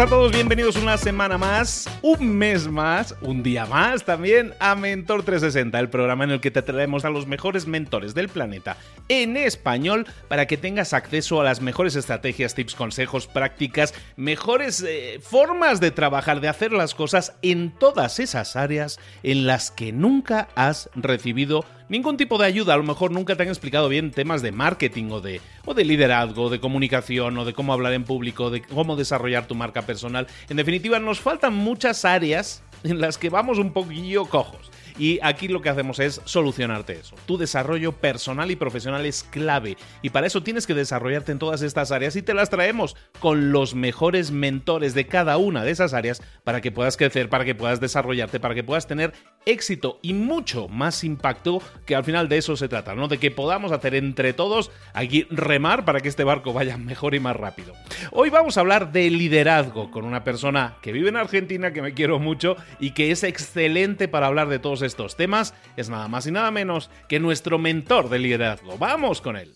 A todos, bienvenidos una semana más, un mes más, un día más también a Mentor 360, el programa en el que te traemos a los mejores mentores del planeta en español para que tengas acceso a las mejores estrategias, tips, consejos, prácticas, mejores eh, formas de trabajar, de hacer las cosas en todas esas áreas en las que nunca has recibido ningún tipo de ayuda. A lo mejor nunca te han explicado bien temas de marketing o de, o de liderazgo, de comunicación o de cómo hablar en público, de cómo desarrollar tu marca personal. En definitiva, nos faltan muchas áreas en las que vamos un poquillo cojos. Y aquí lo que hacemos es solucionarte eso. Tu desarrollo personal y profesional es clave y para eso tienes que desarrollarte en todas estas áreas y te las traemos con los mejores mentores de cada una de esas áreas para que puedas crecer, para que puedas desarrollarte, para que puedas tener éxito y mucho más impacto, que al final de eso se trata, ¿no? De que podamos hacer entre todos aquí remar para que este barco vaya mejor y más rápido. Hoy vamos a hablar de liderazgo con una persona que vive en Argentina, que me quiero mucho y que es excelente para hablar de todos estos temas. Es nada más y nada menos que nuestro mentor de liderazgo. Vamos con él.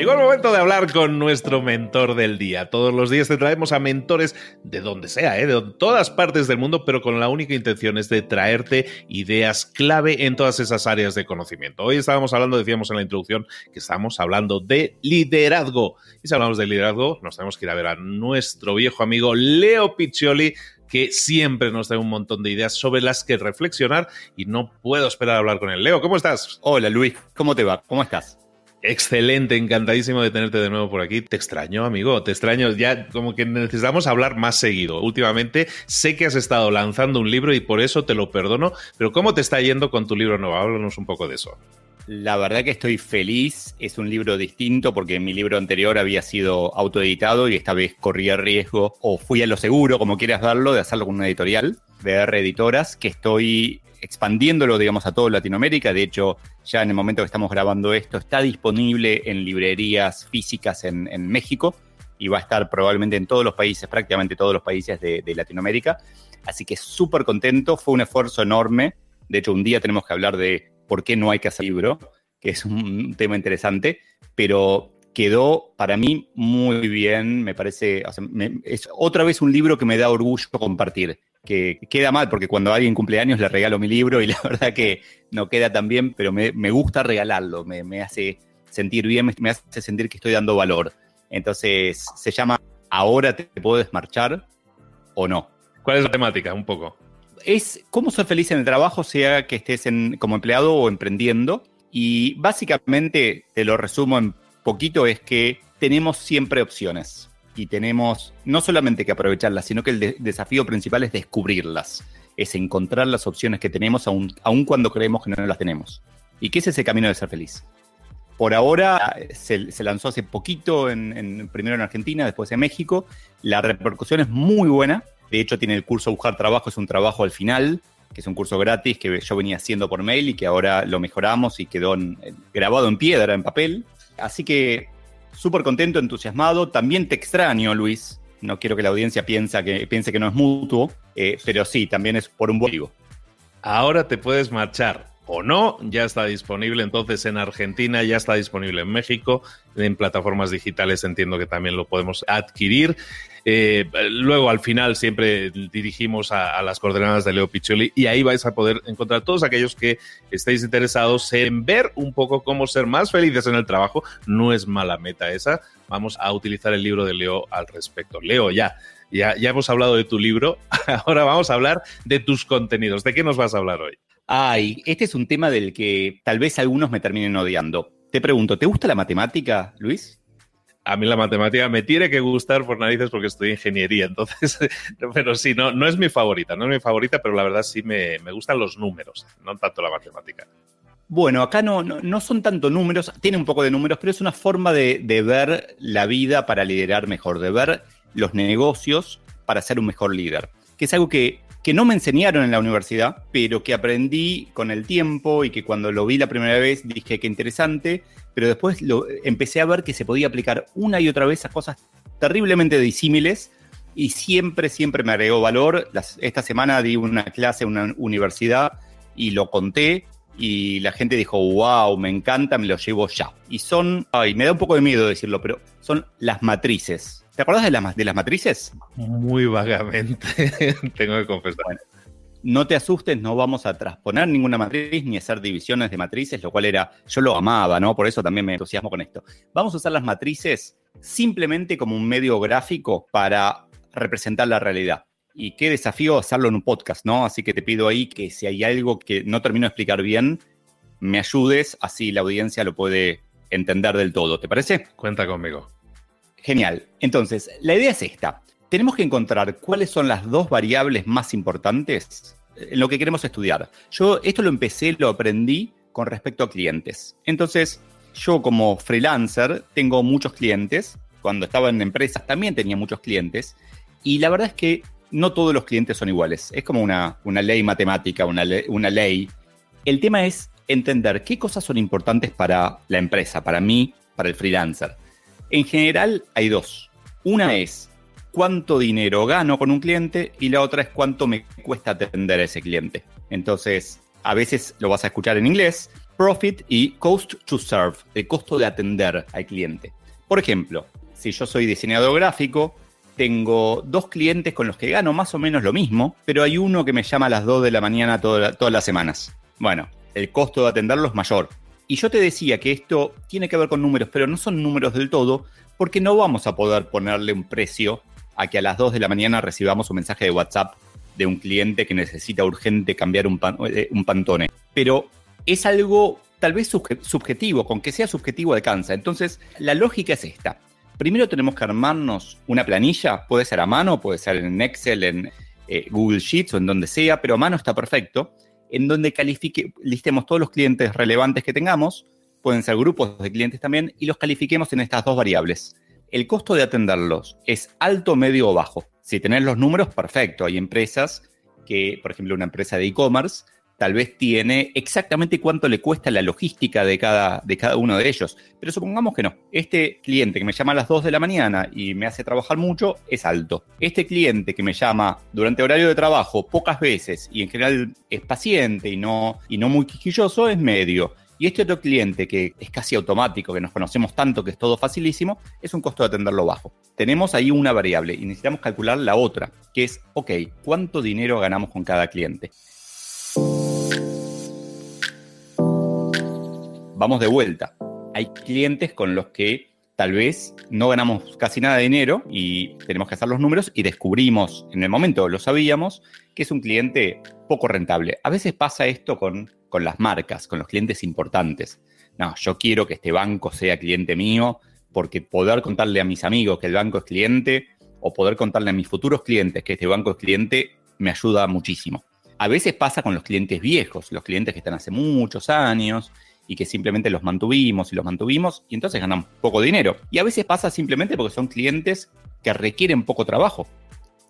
Llegó el momento de hablar con nuestro mentor del día. Todos los días te traemos a mentores de donde sea, ¿eh? de todas partes del mundo, pero con la única intención es de traerte ideas clave en todas esas áreas de conocimiento. Hoy estábamos hablando, decíamos en la introducción, que estamos hablando de liderazgo. Y si hablamos de liderazgo, nos tenemos que ir a ver a nuestro viejo amigo Leo Piccioli, que siempre nos da un montón de ideas sobre las que reflexionar y no puedo esperar a hablar con él. Leo, ¿cómo estás? Hola Luis, ¿cómo te va? ¿Cómo estás? Excelente, encantadísimo de tenerte de nuevo por aquí. Te extraño, amigo, te extraño. Ya como que necesitamos hablar más seguido. Últimamente sé que has estado lanzando un libro y por eso te lo perdono, pero ¿cómo te está yendo con tu libro nuevo? Háblanos un poco de eso. La verdad que estoy feliz, es un libro distinto porque mi libro anterior había sido autoeditado y esta vez corría riesgo, o fui a lo seguro, como quieras darlo, de hacerlo con una editorial, VR Editoras, que estoy expandiéndolo, digamos, a toda Latinoamérica. De hecho, ya en el momento que estamos grabando esto, está disponible en librerías físicas en, México y va a estar probablemente en todos los países, prácticamente todos los países de, Latinoamérica. Así que súper contento, fue un esfuerzo enorme. De hecho, un día tenemos que hablar de por qué no hay que hacer libro, que es un tema interesante, pero quedó para mí muy bien, me parece, es otra vez un libro que me da orgullo compartir que queda mal porque cuando alguien cumple años le regalo mi libro y la verdad que no queda tan bien, pero me, gusta regalarlo, me, hace sentir bien, me, hace sentir que estoy dando valor. Entonces se llama Ahora te puedes marchar o no. ¿Cuál es la temática? Un poco. Es cómo ser feliz en el trabajo, sea que estés como empleado o emprendiendo. Y básicamente, te lo resumo en poquito, es que tenemos siempre opciones y tenemos no solamente que aprovecharlas, sino que el desafío principal es descubrirlas, es encontrar las opciones que tenemos aun, cuando creemos que no las tenemos. ¿Y qué es ese camino de ser feliz? Por ahora se, lanzó hace poquito, en, primero en Argentina, después en México. La repercusión es muy buena. De hecho, tiene el curso Buscar Trabajo, es un trabajo al final, que es un curso gratis que yo venía haciendo por mail y que ahora lo mejoramos y quedó grabado en piedra, en papel. Así que súper contento, entusiasmado. También te extraño, Luis. No quiero que la audiencia piense que, piense que no es mutuo, eh, pero sí, también es por un motivo. Ahora te puedes marchar o no, ya está disponible entonces en Argentina, ya está disponible en México, en plataformas digitales entiendo que también lo podemos adquirir. Eh, luego al final siempre dirigimos a, las coordenadas de Leo Piccioli y ahí vais a poder encontrar todos aquellos que estéis interesados en ver un poco cómo ser más felices en el trabajo. No es mala meta esa. Vamos a utilizar el libro de Leo al respecto. Leo, ya. Ya, ya hemos hablado de tu libro, ahora vamos a hablar de tus contenidos. ¿De qué nos vas a hablar hoy? Ay, este es un tema del que tal vez algunos me terminen odiando. Te pregunto, ¿te gusta la matemática, Luis? a mí la matemática me tiene que gustar por narices porque estoy en ingeniería, entonces, pero sí, no, no es mi favorita, no es mi favorita, pero la verdad sí me, gustan los números, no tanto la matemática. Bueno, acá no, no, son tanto números, tiene un poco de números, pero es una forma de, de ver la vida para liderar mejor, de ver los negocios para ser un mejor líder, que es algo que que no me enseñaron en la universidad, pero que aprendí con el tiempo y que cuando lo vi la primera vez dije que interesante, pero después lo, empecé a ver que se podía aplicar una y otra vez a cosas terriblemente disímiles y siempre, siempre me agregó valor. esta semana di una clase en una universidad y lo conté y la gente dijo, wow, me encanta, me lo llevo ya. Y son, ay, me da un poco de miedo decirlo, pero son las matrices. ¿Te acuerdas de, las, de las matrices? Muy vagamente, tengo que confesar. no te asustes, no vamos a transponer ninguna matriz ni hacer divisiones de matrices, lo cual era, yo lo amaba, ¿no? Por eso también me entusiasmo con esto. Vamos a usar las matrices simplemente como un medio gráfico para representar la realidad. Y qué desafío hacerlo en un podcast, ¿no? Así que te pido ahí que si hay algo que no termino de explicar bien, me ayudes, así la audiencia lo puede entender del todo. ¿Te parece? Cuenta conmigo. Genial. Entonces, la idea es esta. Tenemos que encontrar cuáles son las dos variables más importantes en lo que queremos estudiar. Yo esto lo empecé, lo aprendí con respecto a clientes. Entonces, yo como freelancer tengo muchos clientes. Cuando estaba en empresas también tenía muchos clientes. Y la verdad es que no todos los clientes son iguales. Es como una, una ley matemática, una, una ley. El tema es entender qué cosas son importantes para la empresa, para mí, para el freelancer. En general hay dos. Una es cuánto dinero gano con un cliente y la otra es cuánto me cuesta atender a ese cliente. Entonces, a veces lo vas a escuchar en inglés, profit y cost to serve, el costo de atender al cliente. Por ejemplo, si yo soy diseñador gráfico, tengo dos clientes con los que gano más o menos lo mismo, pero hay uno que me llama a las 2 de la mañana todas las semanas. Bueno, el costo de atenderlo es mayor. Y yo te decía que esto tiene que ver con números, pero no son números del todo, porque no vamos a poder ponerle un precio a que a las 2 de la mañana recibamos un mensaje de WhatsApp de un cliente que necesita urgente cambiar un, eh, pantone. Pero es algo tal vez subjetivo, con que sea subjetivo alcanza. Entonces, la lógica es esta. Primero tenemos que armarnos una planilla, puede ser a mano, puede ser en Excel, en eh, Google Sheets o en donde sea, pero a mano está perfecto en donde califique, listemos todos los clientes relevantes que tengamos, pueden ser grupos de clientes también, y los califiquemos en estas dos variables. El costo de atenderlos es alto, medio o bajo. Si tenés los números, perfecto. Hay empresas que, por ejemplo, una empresa de e-commerce, tal vez tiene exactamente cuánto le cuesta la logística de cada, de cada uno de ellos. Pero supongamos que no. Este cliente que me llama a las 2 de la mañana y me hace trabajar mucho es alto. Este cliente que me llama durante horario de trabajo pocas veces y en general es paciente y no, y no muy quisquilloso es medio. Y este otro cliente que es casi automático, que nos conocemos tanto que es todo facilísimo, es un costo de atenderlo bajo. Tenemos ahí una variable y necesitamos calcular la otra, que es, ok, ¿cuánto dinero ganamos con cada cliente? Vamos de vuelta. Hay clientes con los que tal vez no ganamos casi nada de dinero y tenemos que hacer los números y descubrimos, en el momento lo sabíamos, que es un cliente poco rentable. A veces pasa esto con con las marcas, con los clientes importantes. No, yo quiero que este banco sea cliente mío porque poder contarle a mis amigos que el banco es cliente o poder contarle a mis futuros clientes que este banco es cliente me ayuda muchísimo. A veces pasa con los clientes viejos, los clientes que están hace muchos años y que simplemente los mantuvimos y los mantuvimos y entonces ganan poco dinero. Y a veces pasa simplemente porque son clientes que requieren poco trabajo.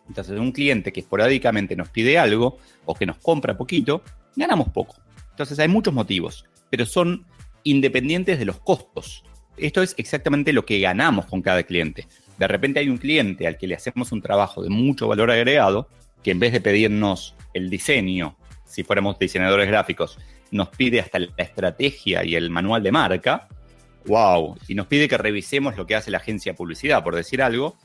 Entonces, un cliente que esporádicamente nos pide algo o que nos compra poquito, ganamos poco. Entonces hay muchos motivos, pero son independientes de los costos. Esto es exactamente lo que ganamos con cada cliente. De repente hay un cliente al que le hacemos un trabajo de mucho valor agregado, que en vez de pedirnos el diseño, si fuéramos diseñadores gráficos, nos pide hasta la estrategia y el manual de marca, wow, y nos pide que revisemos lo que hace la agencia de publicidad, por decir algo,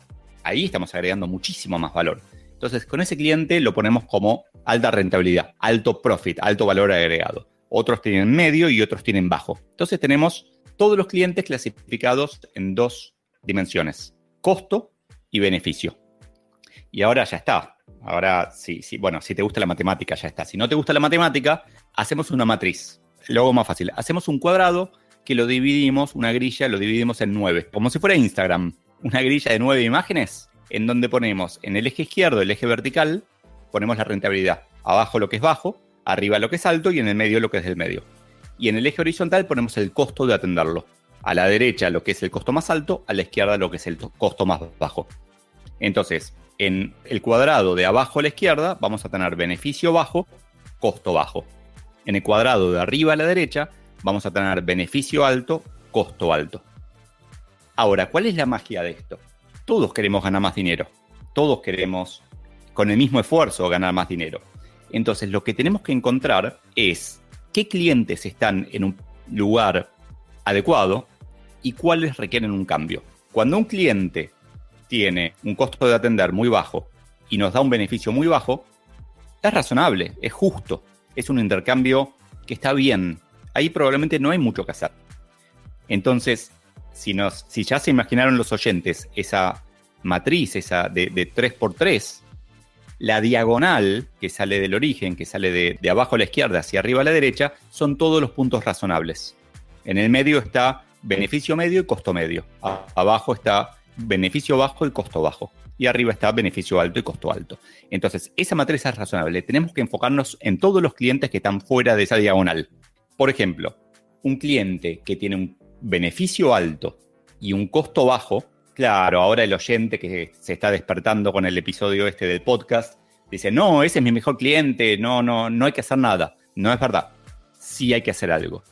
ahí estamos agregando muchísimo más valor. Entonces, con ese cliente lo ponemos como alta rentabilidad, alto profit, alto valor agregado. Otros tienen medio y otros tienen bajo. Entonces, tenemos todos los clientes clasificados en dos dimensiones, costo y beneficio. Y ahora ya está. Ahora, sí, sí, bueno, si te gusta la matemática, ya está. Si no te gusta la matemática, hacemos una matriz. Luego más fácil. Hacemos un cuadrado que lo dividimos, una grilla, lo dividimos en nueve. Como si fuera Instagram. Una grilla de nueve imágenes en donde ponemos en el eje izquierdo, el eje vertical, ponemos la rentabilidad. Abajo lo que es bajo, arriba lo que es alto y en el medio lo que es del medio. Y en el eje horizontal ponemos el costo de atenderlo. A la derecha lo que es el costo más alto, a la izquierda lo que es el costo más bajo. Entonces, en el cuadrado de abajo a la izquierda vamos a tener beneficio bajo, costo bajo. En el cuadrado de arriba a la derecha vamos a tener beneficio alto, costo alto. Ahora, ¿cuál es la magia de esto? todos queremos ganar más dinero. Todos queremos, con el mismo esfuerzo, ganar más dinero. Entonces, lo que tenemos que encontrar es qué clientes están en un lugar adecuado y cuáles requieren un cambio. Cuando un cliente tiene un costo de atender muy bajo y nos da un beneficio muy bajo, es razonable, es justo, es un intercambio que está bien. Ahí probablemente no hay mucho que hacer. Entonces, si, nos, si ya se imaginaron los oyentes esa matriz, esa de, 3x3, la diagonal que sale del origen, que sale de, abajo a la izquierda hacia arriba a la derecha, son todos los puntos razonables. En el medio está beneficio medio y costo medio. abajo está beneficio bajo y costo bajo. Y arriba está beneficio alto y costo alto. Entonces, esa matriz es razonable. Tenemos que enfocarnos en todos los clientes que están fuera de esa diagonal. Por ejemplo, un cliente que tiene un beneficio alto y un costo bajo, claro, ahora el oyente que se está despertando con el episodio este del podcast dice, no, ese es mi mejor cliente, no, no, no hay que hacer nada. No es verdad, sí hay que hacer algo.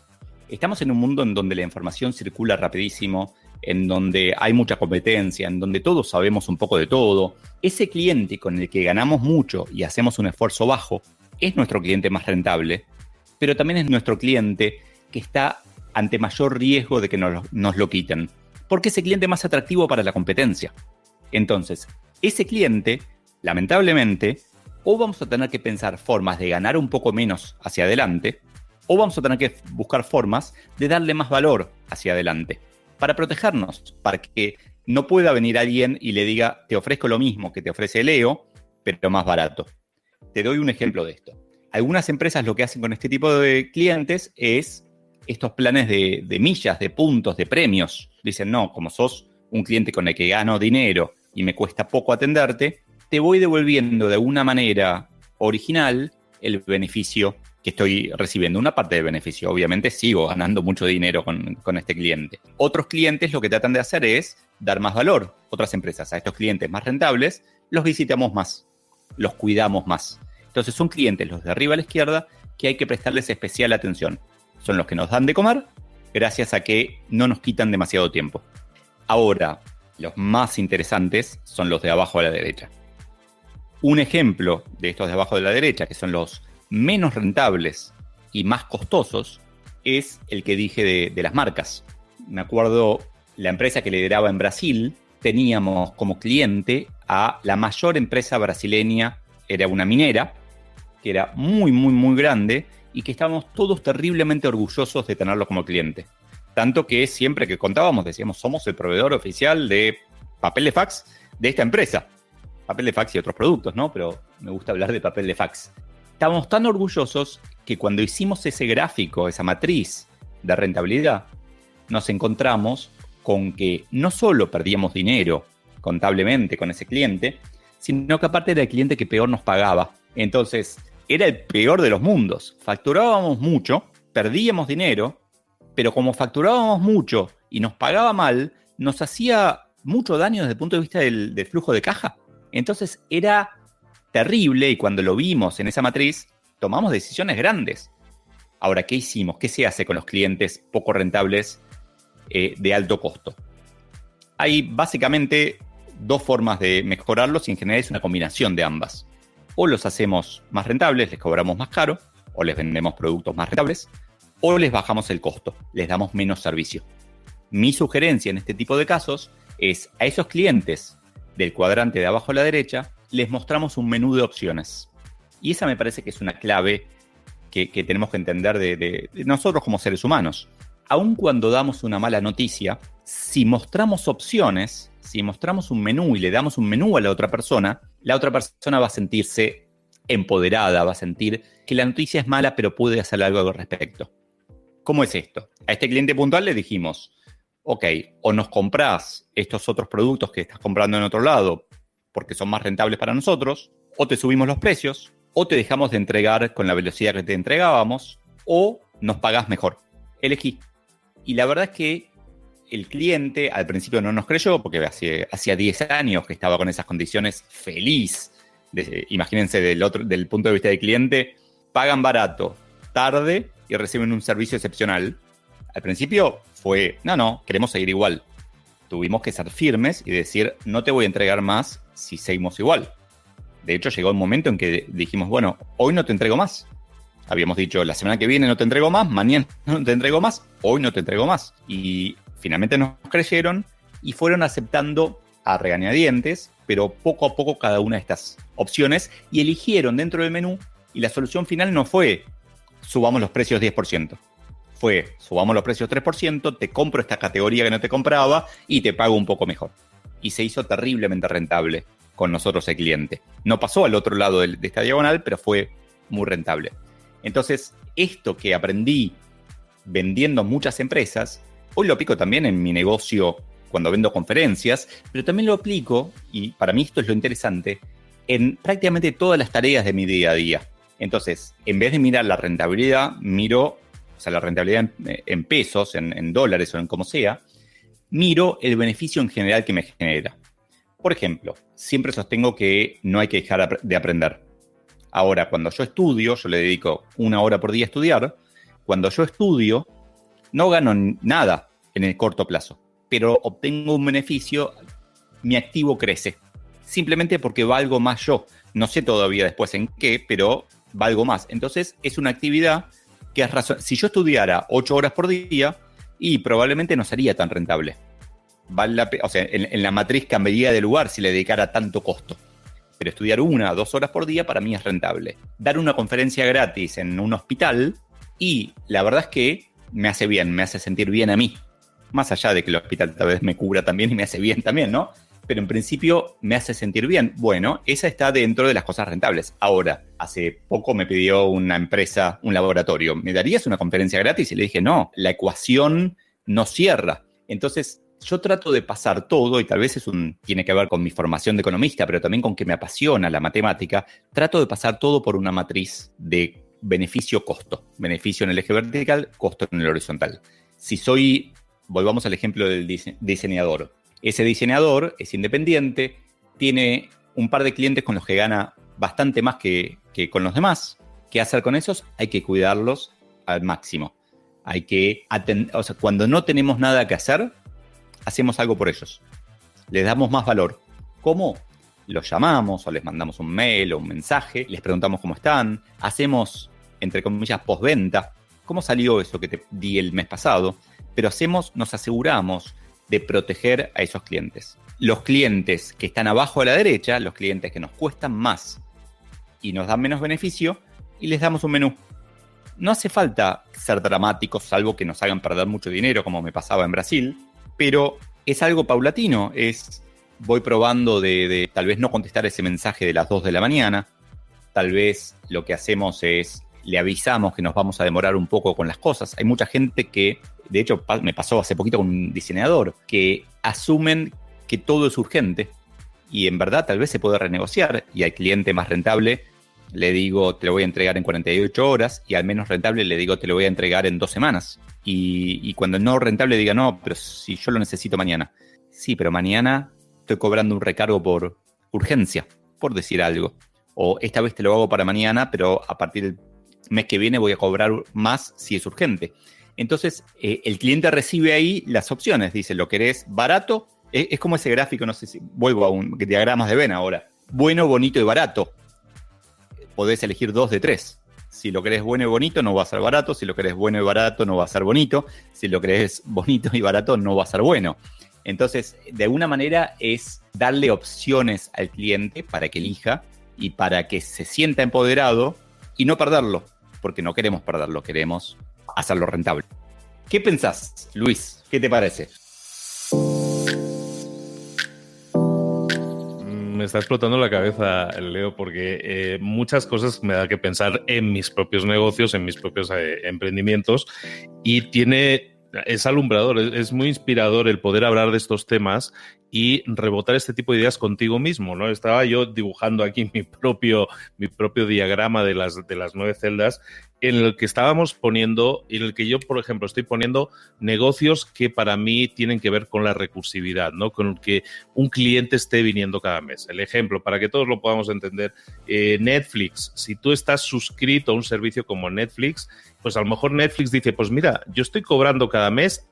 Estamos en un mundo en donde la información circula rapidísimo, en donde hay mucha competencia, en donde todos sabemos un poco de todo. Ese cliente con el que ganamos mucho y hacemos un esfuerzo bajo es nuestro cliente más rentable, pero también es nuestro cliente que está ante mayor riesgo de que nos, lo quiten, porque es el cliente más atractivo para la competencia. Entonces, ese cliente, lamentablemente, o vamos a tener que pensar formas de ganar un poco menos hacia adelante, o vamos a tener que buscar formas de darle más valor hacia adelante, para protegernos, para que no pueda venir alguien y le diga, te ofrezco lo mismo que te ofrece Leo, pero más barato. Te doy un ejemplo de esto. Algunas empresas lo que hacen con este tipo de clientes es estos planes de, millas, de puntos, de premios. Dicen, no, como sos un cliente con el que gano dinero y me cuesta poco atenderte, te voy devolviendo de una manera original el beneficio que estoy recibiendo. Una parte del beneficio, obviamente sigo ganando mucho dinero con, con, este cliente. Otros clientes lo que tratan de hacer es dar más valor. Otras empresas a estos clientes más rentables los visitamos más, los cuidamos más. Entonces son clientes, los de arriba a la izquierda, que hay que prestarles especial atención son los que nos dan de comer, gracias a que no nos quitan demasiado tiempo. Ahora, los más interesantes son los de abajo a la derecha. Un ejemplo de estos de abajo de la derecha, que son los menos rentables y más costosos, es el que dije de, las marcas. Me acuerdo la empresa que lideraba en Brasil, teníamos como cliente a la mayor empresa brasileña, era una minera, que era muy, muy, muy grande y que estábamos todos terriblemente orgullosos de tenerlo como cliente. Tanto que siempre que contábamos decíamos, somos el proveedor oficial de papel de fax de esta empresa. Papel de fax y otros productos, ¿no? Pero me gusta hablar de papel de fax. Estábamos tan orgullosos que cuando hicimos ese gráfico, esa matriz de rentabilidad, nos encontramos con que no solo perdíamos dinero contablemente con ese cliente, sino que aparte era el cliente que peor nos pagaba. Entonces, era el peor de los mundos. Facturábamos mucho, perdíamos dinero, pero como facturábamos mucho y nos pagaba mal, nos hacía mucho daño desde el punto de vista del, flujo de caja. Entonces era terrible y cuando lo vimos en esa matriz, tomamos decisiones grandes. Ahora, ¿qué hicimos? ¿Qué se hace con los clientes poco rentables eh, de alto costo? Hay básicamente dos formas de mejorarlos y en general es una combinación de ambas. O los hacemos más rentables, les cobramos más caro, o les vendemos productos más rentables, o les bajamos el costo, les damos menos servicio. Mi sugerencia en este tipo de casos es a esos clientes del cuadrante de abajo a la derecha, les mostramos un menú de opciones. Y esa me parece que es una clave que, tenemos que entender de, nosotros como seres humanos. Aun cuando damos una mala noticia, si mostramos opciones, si mostramos un menú y le damos un menú a la otra persona, la otra persona va a sentirse empoderada, va a sentir que la noticia es mala, pero puede hacer algo al respecto. ¿Cómo es esto? A este cliente puntual le dijimos, ok, o nos compras estos otros productos que estás comprando en otro lado porque son más rentables para nosotros, o te subimos los precios, o te dejamos de entregar con la velocidad que te entregábamos, o nos pagas mejor. Elegí. Y la verdad es que el cliente al principio no nos creyó, porque hacía 10 años que estaba con esas condiciones feliz. imagínense del, otro, del punto de vista del cliente, pagan barato, tarde y reciben un servicio excepcional. Al principio fue, no, no, queremos seguir igual. Tuvimos que ser firmes y decir, no te voy a entregar más si seguimos igual. De hecho, llegó un momento en que dijimos, bueno, hoy no te entrego más. Habíamos dicho, la semana que viene no te entrego más, mañana no te entrego más, hoy no te entrego más. Y finalmente nos creyeron y fueron aceptando a regañadientes, pero poco a poco cada una de estas opciones y eligieron dentro del menú y la solución final no fue subamos los precios 10% fue, subamos los precios 3%, te compro esta categoría que no te compraba y te pago un poco mejor. Y se hizo terriblemente rentable con nosotros el cliente. No pasó al otro lado de, esta diagonal, pero fue muy rentable. Entonces, esto que aprendí vendiendo muchas empresas, hoy lo aplico también en mi negocio cuando vendo conferencias, pero también lo aplico, y para mí esto es lo interesante, en prácticamente todas las tareas de mi día a día. Entonces, en vez de mirar la rentabilidad, miro la rentabilidad en, pesos, en, dólares o en como sea, miro el beneficio en general que me genera. Por ejemplo, siempre sostengo que no hay que dejar de aprender. Ahora, cuando yo estudio, yo le dedico una hora por día a estudiar, cuando yo estudio, no gano nada en el corto plazo, pero obtengo un beneficio, mi activo crece, simplemente porque valgo más yo. No sé todavía después en qué, pero valgo más. Entonces es una actividad que es razón. Si yo estudiara ocho horas por día, y probablemente no sería tan rentable. Vale o sea, en, la matriz cambiaría de lugar si le dedicara tanto costo. Pero estudiar una o dos horas por día para mí es rentable. Dar una conferencia gratis en un hospital y la verdad es que me hace bien, me hace sentir bien a mí. Más allá de que el hospital tal vez me cubra también y me hace bien también, ¿no? Pero en principio me hace sentir bien. Bueno, esa está dentro de las cosas rentables. Ahora, hace poco me pidió una empresa, un laboratorio, ¿me darías una conferencia gratis? Y le dije, no, la ecuación no cierra. Entonces, yo trato de pasar todo, y tal vez es un, tiene que ver con mi formación de economista, pero también con que me apasiona la matemática, trato de pasar todo por una matriz de beneficio-costo. Beneficio en el eje vertical, costo en el horizontal. Si soy, volvamos al ejemplo del diseñador, ese diseñador es independiente, tiene un par de clientes con los que gana bastante más que, con los demás. ¿Qué hacer con esos? Hay que cuidarlos al máximo. Hay que atender, o sea, cuando no tenemos nada que hacer, hacemos algo por ellos. Les damos más valor. ¿Cómo? Los llamamos o les mandamos un mail o un mensaje, les preguntamos cómo están, hacemos, entre comillas, postventa. ¿cómo salió eso que te di el mes pasado? Pero hacemos, nos aseguramos de proteger a esos clientes. Los clientes que están abajo a la derecha, los clientes que nos cuestan más y nos dan menos beneficio, y les damos un menú. No hace falta ser dramáticos, salvo que nos hagan perder mucho dinero, como me pasaba en Brasil, pero es algo paulatino, es voy probando de, tal vez no contestar ese mensaje de las 2 de la mañana, tal vez lo que hacemos es le avisamos que nos vamos a demorar un poco con las cosas. Hay mucha gente que, de hecho me pasó hace poquito con un diseñador, que asumen que todo es urgente y en verdad tal vez se puede renegociar y al cliente más rentable le digo te lo voy a entregar en 48 horas y al menos rentable le digo te lo voy a entregar en dos semanas. Y, y cuando no rentable diga no, pero si yo lo necesito mañana. Sí, pero mañana estoy cobrando un recargo por urgencia, por decir algo. O esta vez te lo hago para mañana, pero a partir del mes que viene voy a cobrar más si es urgente. Entonces, eh, el cliente recibe ahí las opciones. Dice, ¿lo querés barato? Es, es, como ese gráfico, no sé si vuelvo a un diagramas de Venn ahora. Bueno, bonito y barato. Podés elegir dos de tres. Si lo querés bueno y bonito, no va a ser barato. Si lo querés bueno y barato, no va a ser bonito. Si lo querés bonito y barato, no va a ser bueno. Entonces, de alguna manera es darle opciones al cliente para que elija y para que se sienta empoderado y no perderlo, porque no queremos perderlo, queremos hacerlo rentable. ¿Qué pensás, Luis? ¿Qué te parece? me está explotando la cabeza, Leo, porque eh, muchas cosas me da que pensar en mis propios negocios, en mis propios eh, emprendimientos, y tiene es alumbrador, es, muy inspirador el poder hablar de estos temas y rebotar este tipo de ideas contigo mismo, ¿no? Estaba yo dibujando aquí mi propio, mi propio diagrama de las, de las nueve celdas en el que estábamos poniendo, en el que yo, por ejemplo, estoy poniendo negocios que para mí tienen que ver con la recursividad, ¿no? Con que un cliente esté viniendo cada mes. El ejemplo, para que todos lo podamos entender, eh, Netflix, si tú estás suscrito a un servicio como Netflix, pues a lo mejor Netflix dice, pues mira, yo estoy cobrando cada mes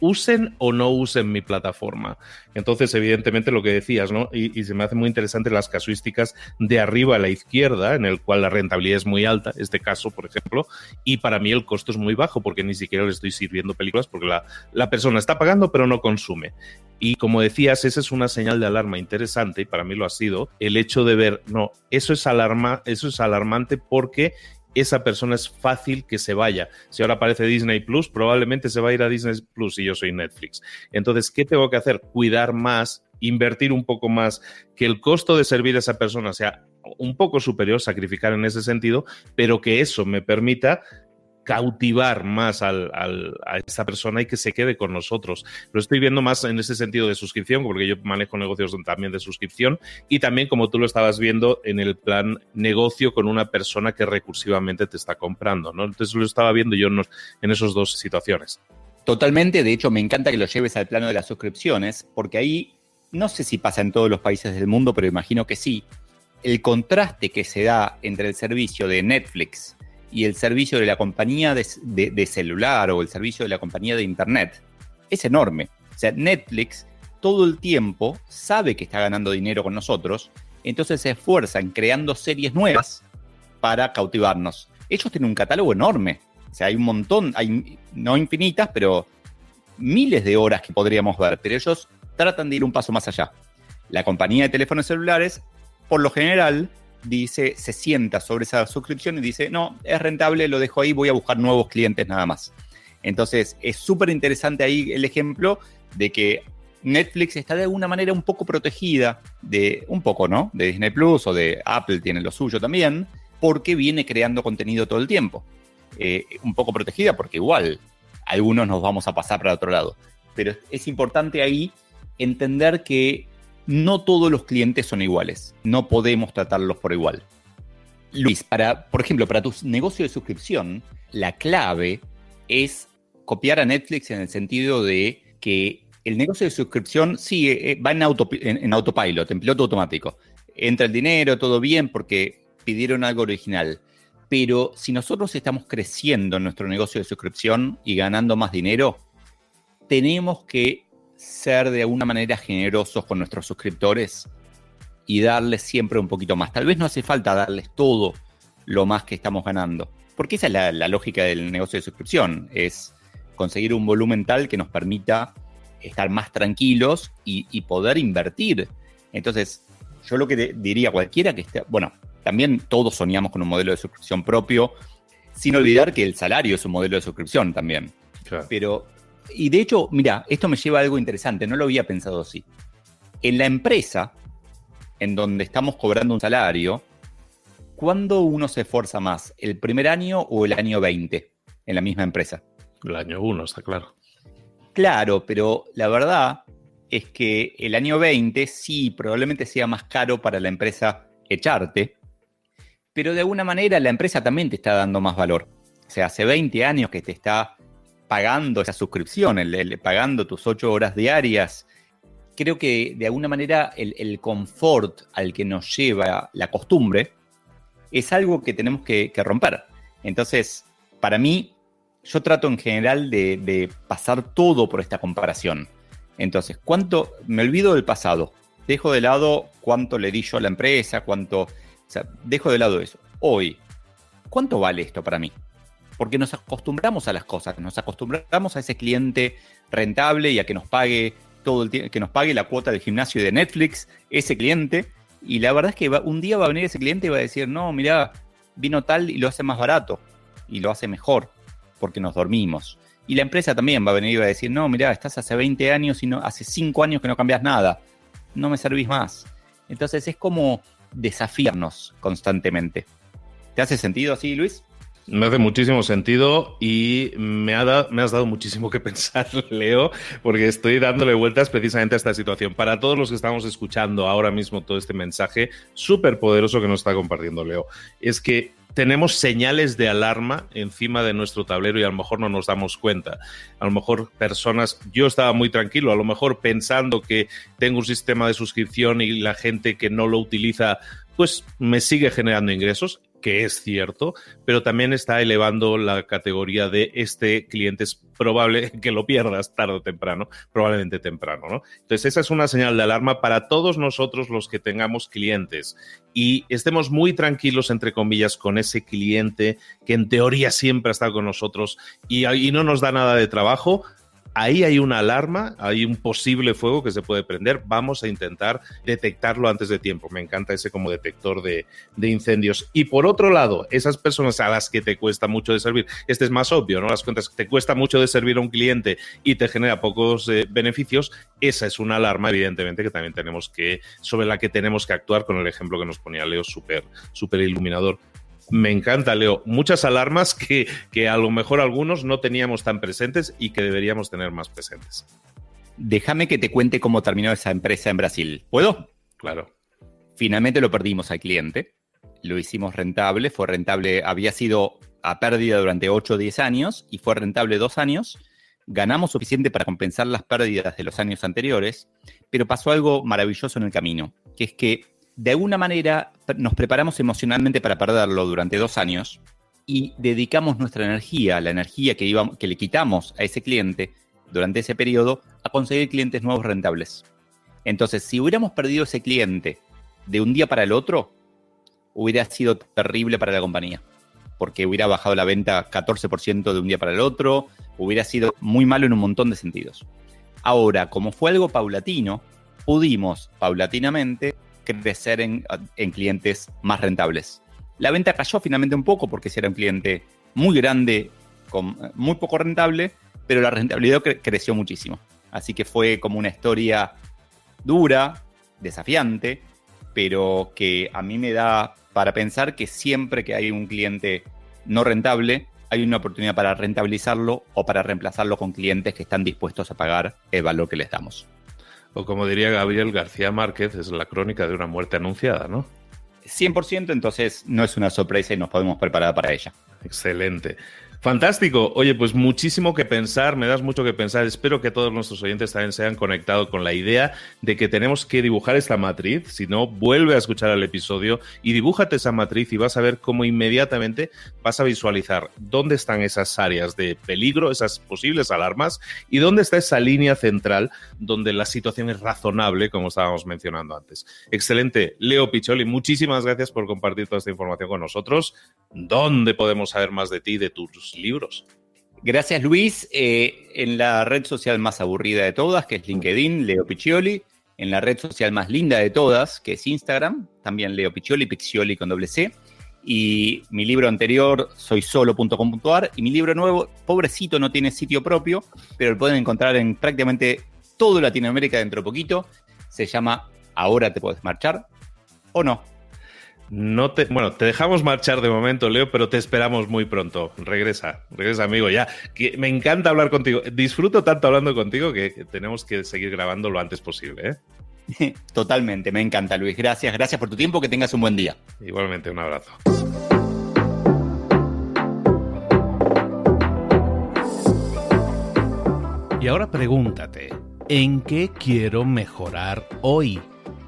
usen o no usen mi plataforma. Entonces, evidentemente, lo que decías, ¿no? Y, se me hace muy interesante las casuísticas de arriba a la izquierda, en el cual la rentabilidad es muy alta, este caso, por ejemplo, y para mí el costo es muy bajo porque ni siquiera le estoy sirviendo películas porque la, la persona está pagando pero no consume. Y como decías, esa es una señal de alarma interesante, y para mí lo ha sido, el hecho de ver, no, eso es, alarma, eso es alarmante porque esa persona es fácil que se vaya. Si ahora aparece Disney Plus, probablemente se va a ir a Disney Plus y yo soy Netflix. Entonces, ¿qué tengo que hacer? Cuidar más, invertir un poco más, que el costo de servir a esa persona sea un poco superior, sacrificar en ese sentido, pero que eso me permita cautivar más al, a esta persona y que se quede con nosotros. Lo estoy viendo más en ese sentido de suscripción, porque yo manejo negocios también de suscripción y también como tú lo estabas viendo en el plan negocio con una persona que recursivamente te está comprando, ¿no? Entonces lo estaba viendo yo en, en esas dos situaciones. Totalmente, de hecho me encanta que lo lleves al plano de las suscripciones, porque ahí no sé si pasa en todos los países del mundo, pero imagino que sí. El contraste que se da entre el servicio de Netflix y el servicio de la compañía de, celular o el servicio de la compañía de internet es enorme. O sea, Netflix todo el tiempo sabe que está ganando dinero con nosotros, entonces se esfuerzan creando series nuevas para cautivarnos. Ellos tienen un catálogo enorme. O sea, hay un montón, hay no infinitas, pero miles de horas que podríamos ver, pero ellos tratan de ir un paso más allá. La compañía de teléfonos celulares, por lo general, dice, se sienta sobre esa suscripción y dice, no, es rentable, lo dejo ahí, voy a buscar nuevos clientes nada más. Entonces, es súper interesante ahí el ejemplo de que Netflix está de alguna manera un poco protegida de, un poco, ¿no? De Disney Plus o de Apple tiene lo suyo también, porque viene creando contenido todo el tiempo. Eh, un poco protegida porque igual algunos nos vamos a pasar para otro lado. Pero es importante ahí entender que no todos los clientes son iguales. No podemos tratarlos por igual. Luis, para, por ejemplo, para tu negocio de suscripción, la clave es copiar a Netflix en el sentido de que el negocio de suscripción sí eh, va en, en, en autopilot, en piloto automático. Entra el dinero, todo bien, porque pidieron algo original. Pero si nosotros estamos creciendo en nuestro negocio de suscripción y ganando más dinero, tenemos que ser de alguna manera generosos con nuestros suscriptores y darles siempre un poquito más. Tal vez no hace falta darles todo lo más que estamos ganando, Porque esa es la, lógica del negocio de suscripción, es conseguir un volumen tal que nos permita estar más tranquilos y, poder invertir. Entonces, yo lo que diría cualquiera que esté, bueno, también todos soñamos con un modelo de suscripción propio, sin olvidar que el salario es un modelo de suscripción también. Pero, y de hecho, mira, esto me lleva a algo interesante, no lo había pensado así. En la empresa, en donde estamos cobrando un salario, ¿cuándo uno se esfuerza más? ¿El primer año o el año 20 en la misma empresa? El año 1, está claro. Claro, pero la verdad es que el año 20 sí, probablemente sea más caro para la empresa echarte, pero de alguna manera la empresa también te está dando más valor. O sea, hace 20 años que te está pagando esa suscripción, pagando tus 8 horas diarias. Creo que de alguna manera el, confort al que nos lleva la costumbre es algo que tenemos que, romper. Entonces, para mí, yo trato en general de, pasar todo por esta comparación. Entonces, ¿cuánto? Me olvido del pasado. Dejo de lado cuánto le di yo a la empresa, cuánto dejo de lado eso. Hoy, ¿cuánto vale esto para mí? Porque nos acostumbramos a las cosas, nos acostumbramos a ese cliente rentable y a que nos pague todo el que nos pague la cuota del gimnasio y de Netflix, ese cliente. Y la verdad es que un día va a venir ese cliente y va a decir, no, mira, vino tal y lo hace más barato y lo hace mejor porque nos dormimos. Y la empresa también va a venir y va a decir, no, mira, estás hace 20 años y no, hace 5 años que no cambias nada, no me servís más. Entonces es como desafiarnos constantemente. ¿Te hace sentido así, Luis? Me hace muchísimo sentido y me, ha me has dado muchísimo que pensar, Leo, porque estoy dándole vueltas precisamente a esta situación. Para todos los que estamos escuchando ahora mismo todo este mensaje súper poderoso que nos está compartiendo Leo, es que tenemos señales de alarma encima de nuestro tablero y a lo mejor no nos damos cuenta. A lo mejor personas, yo estaba muy tranquilo, a lo mejor pensando que tengo un sistema de suscripción y la gente que no lo utiliza pues me sigue generando ingresos que es cierto, pero también está elevando la categoría de este cliente es probable que lo pierdas tarde o temprano, probablemente temprano, ¿no? Entonces esa es una señal de alarma para todos nosotros los que tengamos clientes y estemos muy tranquilos, entre comillas, con ese cliente que en teoría siempre ha estado con nosotros y, y no nos da nada de trabajo, ahí hay una alarma, hay un posible fuego que se puede prender. Vamos a intentar detectarlo antes de tiempo. Me encanta ese como detector de, incendios. Y por otro lado, esas personas a las que te cuesta mucho de servir, este es más obvio, ¿no? Las cuentas, te cuesta mucho de servir a un cliente y te genera pocos eh, beneficios, esa es una alarma, evidentemente, que también tenemos que, sobre la que tenemos que actuar con el ejemplo que nos ponía Leo, súper, súper iluminador. Me encanta, Leo. Muchas alarmas que, que, a lo mejor algunos no teníamos tan presentes y que deberíamos tener más presentes. Déjame que te cuente cómo terminó esa empresa en Brasil. ¿Puedo? Claro. Finalmente lo perdimos al cliente. Lo hicimos rentable. Fue rentable, había sido a pérdida durante 8 o 10 años y fue rentable dos años. Ganamos suficiente para compensar las pérdidas de los años anteriores, pero pasó algo maravilloso en el camino, que es que de alguna manera nos preparamos emocionalmente para perderlo durante dos años y dedicamos nuestra energía, la energía que, le quitamos a ese cliente durante ese periodo, a conseguir clientes nuevos rentables. Entonces, si hubiéramos perdido ese cliente de un día para el otro, hubiera sido terrible para la compañía, porque hubiera bajado la venta 14% de un día para el otro, hubiera sido muy malo en un montón de sentidos. Ahora, como fue algo paulatino, pudimos paulatinamente crecer en, clientes más rentables. La venta cayó finalmente un poco porque si era un cliente muy grande, con, muy poco rentable, pero la rentabilidad creció muchísimo. Así que fue como una historia dura, desafiante, pero que a mí me da para pensar que siempre que hay un cliente no rentable, hay una oportunidad para rentabilizarlo o para reemplazarlo con clientes que están dispuestos a pagar el valor que les damos. O como diría Gabriel García Márquez, es la crónica de una muerte anunciada, ¿no? 100%, entonces no es una sorpresa y nos podemos preparar para ella. Excelente. Fantástico. Oye, pues muchísimo que pensar, me das mucho que pensar. Espero que todos nuestros oyentes también se hayan conectado con la idea de que tenemos que dibujar esta matriz. Si no, vuelve a escuchar el episodio y dibújate esa matriz y vas a ver cómo inmediatamente vas a visualizar dónde están esas áreas de peligro, esas posibles alarmas y dónde está esa línea central donde la situación es razonable, como estábamos mencionando antes. Excelente. Leo Picholi, muchísimas gracias por compartir toda esta información con nosotros. ¿Dónde podemos saber más de ti, de tus libros. Gracias, Luis. Eh, en la red social más aburrida de todas, que es LinkedIn, Leo Piccioli. En la red social más linda de todas, que es Instagram, también Leo Piccioli, Piccioli con doble C. Y mi libro anterior, soysolo.com.ar. Y mi libro nuevo, pobrecito, no tiene sitio propio, pero lo pueden encontrar en prácticamente todo Latinoamérica dentro de poquito. Se llama Ahora te puedes marchar o no. No te, bueno, te dejamos marchar de momento, Leo, pero te esperamos muy pronto. Regresa, regresa, amigo. Ya, que me encanta hablar contigo. Disfruto tanto hablando contigo que tenemos que seguir grabando lo antes posible. ¿eh? Totalmente, me encanta, Luis. Gracias, gracias por tu tiempo. Que tengas un buen día. Igualmente, un abrazo. Y ahora pregúntate, ¿en qué quiero mejorar hoy?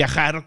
viajar